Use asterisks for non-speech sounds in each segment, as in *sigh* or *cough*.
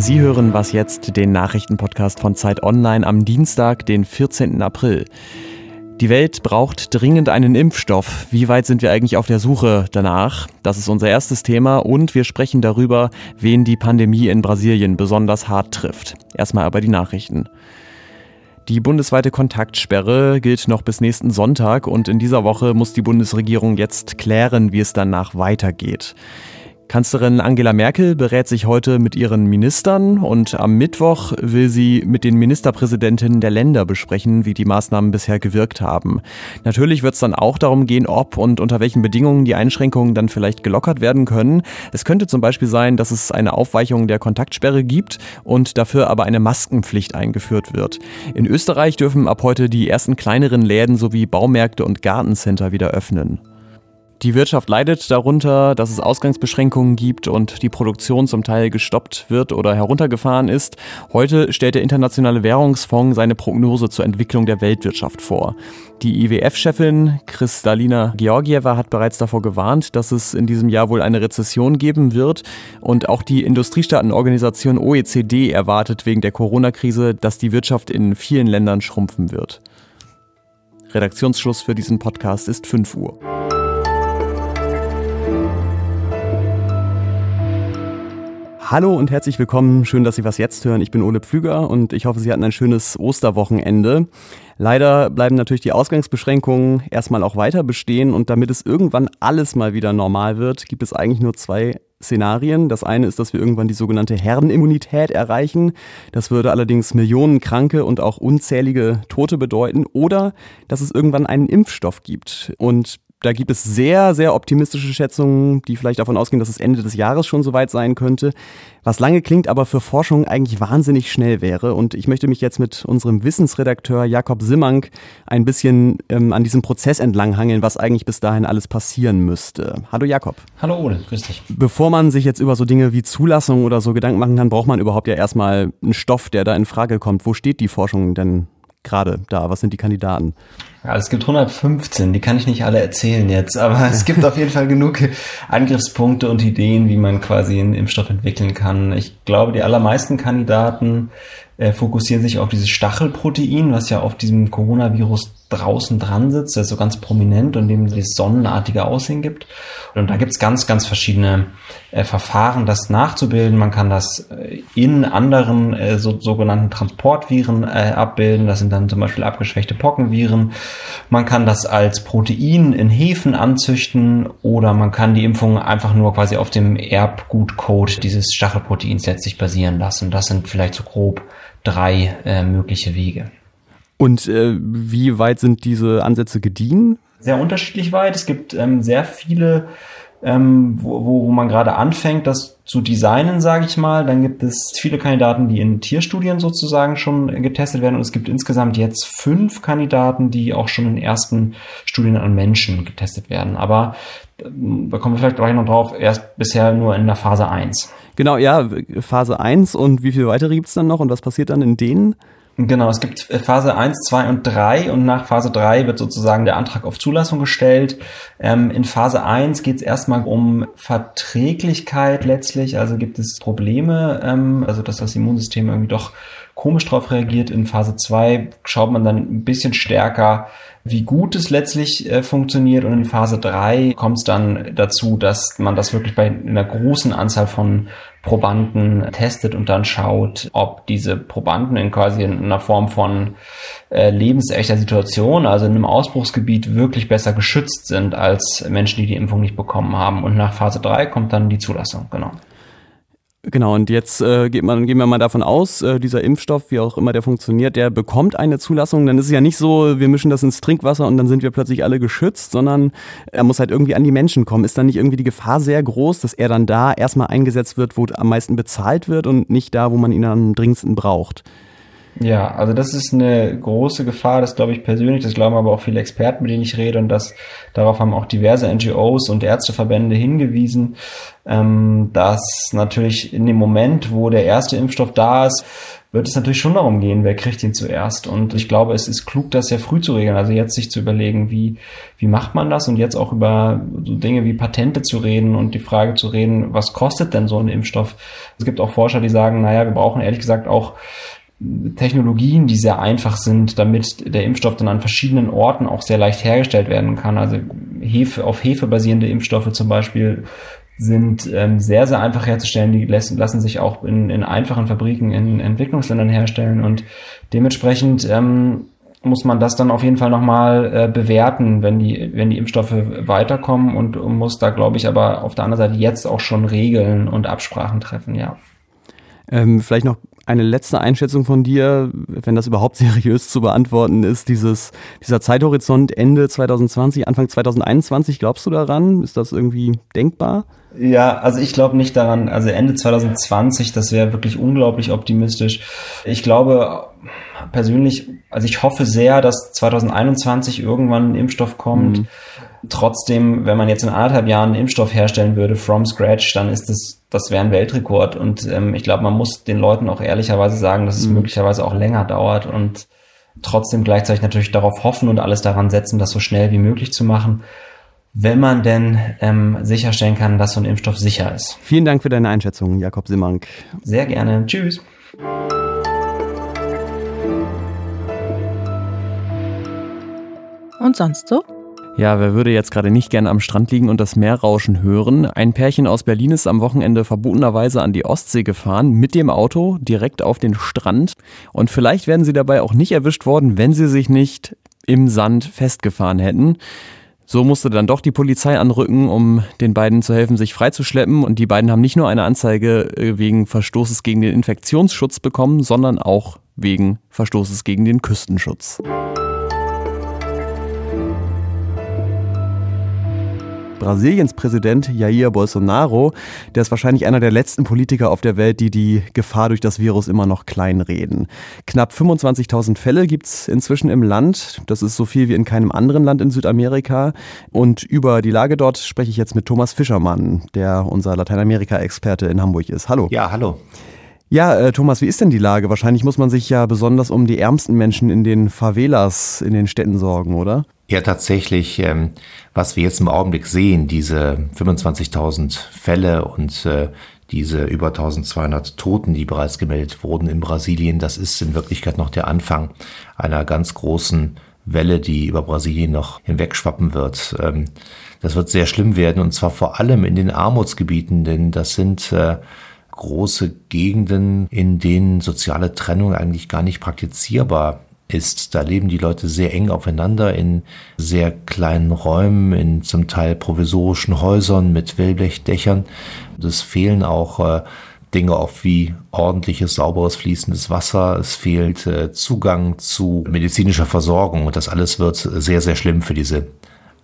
Sie hören was jetzt, den Nachrichtenpodcast von Zeit Online am Dienstag, den 14. April. Die Welt braucht dringend einen Impfstoff. Wie weit sind wir eigentlich auf der Suche danach? Das ist unser erstes Thema und wir sprechen darüber, wen die Pandemie in Brasilien besonders hart trifft. Erstmal aber die Nachrichten. Die bundesweite Kontaktsperre gilt noch bis nächsten Sonntag und in dieser Woche muss die Bundesregierung jetzt klären, wie es danach weitergeht. Kanzlerin Angela Merkel berät sich heute mit ihren Ministern und am Mittwoch will sie mit den Ministerpräsidentinnen der Länder besprechen, wie die Maßnahmen bisher gewirkt haben. Natürlich wird es dann auch darum gehen, ob und unter welchen Bedingungen die Einschränkungen dann vielleicht gelockert werden können. Es könnte zum Beispiel sein, dass es eine Aufweichung der Kontaktsperre gibt und dafür aber eine Maskenpflicht eingeführt wird. In Österreich dürfen ab heute die ersten kleineren Läden sowie Baumärkte und Gartencenter wieder öffnen. Die Wirtschaft leidet darunter, dass es Ausgangsbeschränkungen gibt und die Produktion zum Teil gestoppt wird oder heruntergefahren ist. Heute stellt der Internationale Währungsfonds seine Prognose zur Entwicklung der Weltwirtschaft vor. Die IWF-Chefin Kristalina Georgieva hat bereits davor gewarnt, dass es in diesem Jahr wohl eine Rezession geben wird. Und auch die Industriestaatenorganisation OECD erwartet wegen der Corona-Krise, dass die Wirtschaft in vielen Ländern schrumpfen wird. Redaktionsschluss für diesen Podcast ist 5 Uhr. Hallo und herzlich willkommen. Schön, dass Sie was jetzt hören. Ich bin Ole Pflüger und ich hoffe, Sie hatten ein schönes Osterwochenende. Leider bleiben natürlich die Ausgangsbeschränkungen erstmal auch weiter bestehen und damit es irgendwann alles mal wieder normal wird, gibt es eigentlich nur zwei Szenarien. Das eine ist, dass wir irgendwann die sogenannte Herdenimmunität erreichen. Das würde allerdings Millionen Kranke und auch unzählige Tote bedeuten. Oder dass es irgendwann einen Impfstoff gibt. Und da gibt es sehr, sehr optimistische Schätzungen, die vielleicht davon ausgehen, dass es Ende des Jahres schon soweit sein könnte. Was lange klingt, aber für Forschung eigentlich wahnsinnig schnell wäre. Und ich möchte mich jetzt mit unserem Wissensredakteur Jakob Simmank ein bisschen ähm, an diesem Prozess entlanghangeln, was eigentlich bis dahin alles passieren müsste. Hallo Jakob. Hallo Ole, grüß dich. Bevor man sich jetzt über so Dinge wie Zulassung oder so Gedanken machen kann, braucht man überhaupt ja erstmal einen Stoff, der da in Frage kommt. Wo steht die Forschung denn gerade da? Was sind die Kandidaten? Ja, es gibt 115, die kann ich nicht alle erzählen jetzt, aber es gibt auf jeden Fall genug Angriffspunkte und Ideen, wie man quasi einen Impfstoff entwickeln kann. Ich glaube, die allermeisten Kandidaten äh, fokussieren sich auf dieses Stachelprotein, was ja auf diesem Coronavirus draußen dran sitzt, der so ganz prominent und dem das sonnenartige Aussehen gibt. Und da gibt's ganz, ganz verschiedene äh, Verfahren, das nachzubilden. Man kann das äh, in anderen äh, so, sogenannten Transportviren äh, abbilden. Das sind dann zum Beispiel abgeschwächte Pockenviren. Man kann das als Protein in Hefen anzüchten oder man kann die Impfung einfach nur quasi auf dem Erbgutcode dieses Stachelproteins letztlich basieren lassen. Das sind vielleicht so grob drei äh, mögliche Wege. Und äh, wie weit sind diese Ansätze gediehen? Sehr unterschiedlich weit. Es gibt ähm, sehr viele, ähm, wo, wo man gerade anfängt, das zu designen, sage ich mal. Dann gibt es viele Kandidaten, die in Tierstudien sozusagen schon getestet werden. Und es gibt insgesamt jetzt fünf Kandidaten, die auch schon in ersten Studien an Menschen getestet werden. Aber ähm, da kommen wir vielleicht gleich noch drauf, erst bisher nur in der Phase 1. Genau, ja, Phase 1 und wie viel weitere gibt es dann noch und was passiert dann in denen? Genau, es gibt äh, Phase 1, 2 und 3 und nach Phase 3 wird sozusagen der Antrag auf Zulassung gestellt. Ähm, in Phase 1 geht es erstmal um Verträglichkeit letztlich, also gibt es Probleme, ähm, also dass das Immunsystem irgendwie doch komisch drauf reagiert. In Phase 2 schaut man dann ein bisschen stärker, wie gut es letztlich äh, funktioniert. Und in Phase 3 kommt es dann dazu, dass man das wirklich bei einer großen Anzahl von Probanden testet und dann schaut, ob diese Probanden in quasi in einer Form von äh, lebensechter Situation, also in einem Ausbruchsgebiet, wirklich besser geschützt sind als Menschen, die die Impfung nicht bekommen haben. Und nach Phase 3 kommt dann die Zulassung, genau. Genau, und jetzt äh, geht man, gehen wir mal davon aus, äh, dieser Impfstoff, wie auch immer der funktioniert, der bekommt eine Zulassung. Dann ist es ja nicht so, wir mischen das ins Trinkwasser und dann sind wir plötzlich alle geschützt, sondern er muss halt irgendwie an die Menschen kommen. Ist dann nicht irgendwie die Gefahr sehr groß, dass er dann da erstmal eingesetzt wird, wo am meisten bezahlt wird und nicht da, wo man ihn am dringendsten braucht? Ja, also das ist eine große Gefahr, das glaube ich persönlich, das glauben aber auch viele Experten, mit denen ich rede und das darauf haben auch diverse NGOs und Ärzteverbände hingewiesen, ähm, dass natürlich in dem Moment, wo der erste Impfstoff da ist, wird es natürlich schon darum gehen, wer kriegt ihn zuerst. Und ich glaube, es ist klug, das sehr früh zu regeln. Also jetzt sich zu überlegen, wie, wie macht man das und jetzt auch über so Dinge wie Patente zu reden und die Frage zu reden, was kostet denn so ein Impfstoff? Es gibt auch Forscher, die sagen, naja, wir brauchen ehrlich gesagt auch Technologien, die sehr einfach sind, damit der Impfstoff dann an verschiedenen Orten auch sehr leicht hergestellt werden kann. Also Hefe, auf Hefe basierende Impfstoffe zum Beispiel sind ähm, sehr, sehr einfach herzustellen. Die lassen, lassen sich auch in, in einfachen Fabriken in Entwicklungsländern herstellen und dementsprechend ähm, muss man das dann auf jeden Fall nochmal äh, bewerten, wenn die, wenn die Impfstoffe weiterkommen und, muss da, glaube ich, aber auf der anderen Seite jetzt auch schon Regeln und Absprachen treffen, ja. Ähm, vielleicht noch eine letzte Einschätzung von dir, wenn das überhaupt *laughs* seriös zu beantworten ist, dieses, dieser Zeithorizont Ende 2020, Anfang 2021, glaubst du daran? Ist das irgendwie denkbar? Ja, also ich glaube nicht daran. Also Ende 2020, das wäre wirklich unglaublich optimistisch. Ich glaube persönlich, also ich hoffe sehr, dass 2021 irgendwann ein Impfstoff kommt. Mhm. Trotzdem, wenn man jetzt in anderthalb Jahren einen Impfstoff herstellen würde, from scratch, dann ist das, das wäre ein Weltrekord. Und ähm, ich glaube, man muss den Leuten auch ehrlicherweise sagen, dass es mhm. möglicherweise auch länger dauert und trotzdem gleichzeitig natürlich darauf hoffen und alles daran setzen, das so schnell wie möglich zu machen wenn man denn ähm, sicherstellen kann, dass so ein Impfstoff sicher ist. Vielen Dank für deine Einschätzung, Jakob Simmank. Sehr gerne. Tschüss. Und sonst so? Ja, wer würde jetzt gerade nicht gerne am Strand liegen und das Meer rauschen hören? Ein Pärchen aus Berlin ist am Wochenende verbotenerweise an die Ostsee gefahren, mit dem Auto direkt auf den Strand. Und vielleicht werden sie dabei auch nicht erwischt worden, wenn sie sich nicht im Sand festgefahren hätten. So musste dann doch die Polizei anrücken, um den beiden zu helfen, sich freizuschleppen. Und die beiden haben nicht nur eine Anzeige äh, wegen Verstoßes gegen den Infektionsschutz bekommen, sondern auch wegen Verstoßes gegen den Küstenschutz. Brasiliens Präsident Jair Bolsonaro, der ist wahrscheinlich einer der letzten Politiker auf der Welt, die die Gefahr durch das Virus immer noch kleinreden. Knapp 25.000 Fälle gibt es inzwischen im Land. Das ist so viel wie in keinem anderen Land in Südamerika. Und über die Lage dort spreche ich jetzt mit Thomas Fischermann, der unser Lateinamerika-Experte in Hamburg ist. Hallo. Ja, hallo. Ja, äh, Thomas, wie ist denn die Lage? Wahrscheinlich muss man sich ja besonders um die ärmsten Menschen in den Favelas in den Städten sorgen, oder? Ja, tatsächlich, ähm, was wir jetzt im Augenblick sehen, diese 25.000 Fälle und äh, diese über 1200 Toten, die bereits gemeldet wurden in Brasilien, das ist in Wirklichkeit noch der Anfang einer ganz großen Welle, die über Brasilien noch hinwegschwappen wird. Ähm, das wird sehr schlimm werden und zwar vor allem in den Armutsgebieten, denn das sind äh, große Gegenden, in denen soziale Trennung eigentlich gar nicht praktizierbar ist. Da leben die Leute sehr eng aufeinander in sehr kleinen Räumen, in zum Teil provisorischen Häusern mit Wellblechdächern. Es fehlen auch äh, Dinge auf wie ordentliches, sauberes, fließendes Wasser. Es fehlt äh, Zugang zu medizinischer Versorgung und das alles wird sehr, sehr schlimm für diese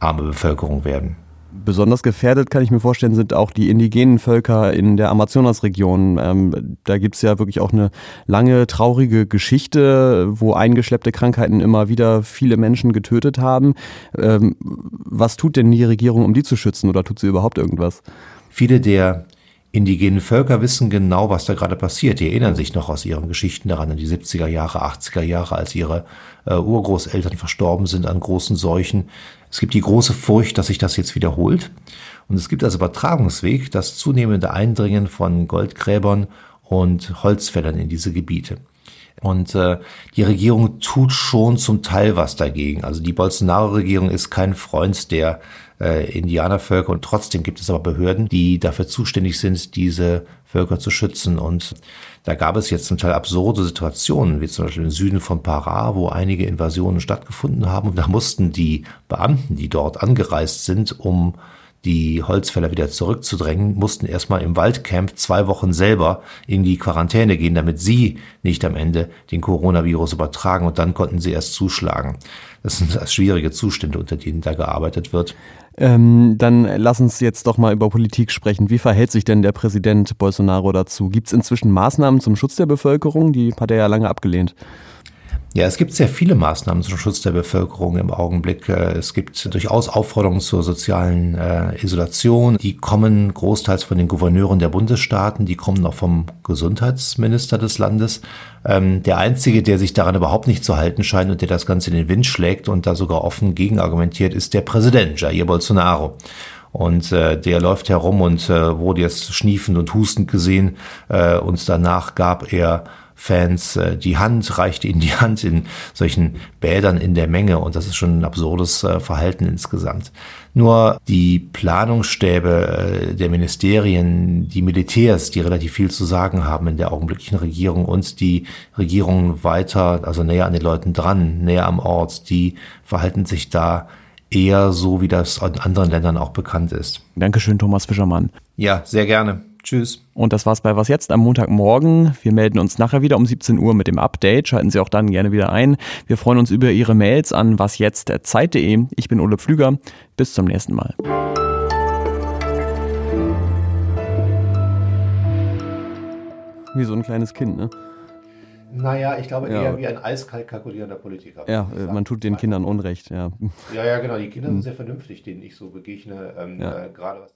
arme Bevölkerung werden. Besonders gefährdet, kann ich mir vorstellen, sind auch die indigenen Völker in der Amazonasregion. Ähm, da gibt es ja wirklich auch eine lange, traurige Geschichte, wo eingeschleppte Krankheiten immer wieder viele Menschen getötet haben. Ähm, was tut denn die Regierung, um die zu schützen oder tut sie überhaupt irgendwas? Viele der indigenen Völker wissen genau, was da gerade passiert. Die erinnern sich noch aus ihren Geschichten daran, in die 70er Jahre, 80er Jahre, als ihre äh, Urgroßeltern verstorben sind an großen Seuchen. Es gibt die große Furcht, dass sich das jetzt wiederholt. Und es gibt als Übertragungsweg das zunehmende Eindringen von Goldgräbern und Holzfällern in diese Gebiete. Und äh, die Regierung tut schon zum Teil was dagegen. Also die Bolsonaro-Regierung ist kein Freund der äh, Indianervölker und trotzdem gibt es aber Behörden, die dafür zuständig sind, diese Völker zu schützen. Und da gab es jetzt zum Teil absurde Situationen, wie zum Beispiel im Süden von Pará, wo einige Invasionen stattgefunden haben. Und da mussten die Beamten, die dort angereist sind, um die Holzfäller wieder zurückzudrängen, mussten erstmal im Waldcamp zwei Wochen selber in die Quarantäne gehen, damit sie nicht am Ende den Coronavirus übertragen und dann konnten sie erst zuschlagen. Das sind *laughs* schwierige Zustände, unter denen da gearbeitet wird. Ähm, dann lass uns jetzt doch mal über Politik sprechen. Wie verhält sich denn der Präsident Bolsonaro dazu? Gibt es inzwischen Maßnahmen zum Schutz der Bevölkerung? Die hat er ja lange abgelehnt. Ja, es gibt sehr viele Maßnahmen zum Schutz der Bevölkerung im Augenblick. Äh, es gibt durchaus Aufforderungen zur sozialen äh, Isolation. Die kommen großteils von den Gouverneuren der Bundesstaaten, die kommen auch vom Gesundheitsminister des Landes. Ähm, der Einzige, der sich daran überhaupt nicht zu halten scheint und der das Ganze in den Wind schlägt und da sogar offen gegenargumentiert, ist der Präsident Jair Bolsonaro. Und äh, der läuft herum und äh, wurde jetzt schniefend und hustend gesehen. Äh, und danach gab er Fans äh, die Hand, reichte ihnen die Hand in solchen Bädern in der Menge und das ist schon ein absurdes äh, Verhalten insgesamt. Nur die Planungsstäbe äh, der Ministerien, die Militärs, die relativ viel zu sagen haben in der augenblicklichen Regierung und die Regierung weiter, also näher an den Leuten dran, näher am Ort, die verhalten sich da eher so, wie das in anderen Ländern auch bekannt ist. Dankeschön, Thomas Fischermann. Ja, sehr gerne. Tschüss. Und das war's bei Was jetzt am Montagmorgen. Wir melden uns nachher wieder um 17 Uhr mit dem Update. Schalten Sie auch dann gerne wieder ein. Wir freuen uns über Ihre Mails an wasjetzt.zeit.de. Ich bin Ole Pflüger. Bis zum nächsten Mal. Wie so ein kleines Kind, ne? Naja, ich glaube eher ja. wie ein eiskalt kalkulierender Politiker. Ja, man tut den Kindern Unrecht, ja. Ja, ja, genau. Die Kinder sind sehr vernünftig, denen ich so begegne. Ähm, ja. äh, gerade was